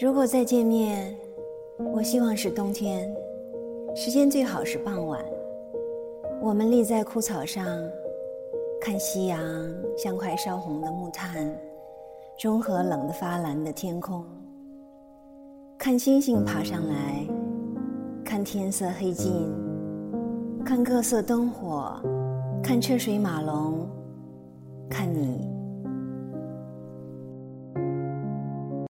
如果再见面，我希望是冬天，时间最好是傍晚。我们立在枯草上，看夕阳像块烧红的木炭，中和冷得发蓝的天空。看星星爬上来，看天色黑尽，看各色灯火，看车水马龙，看你。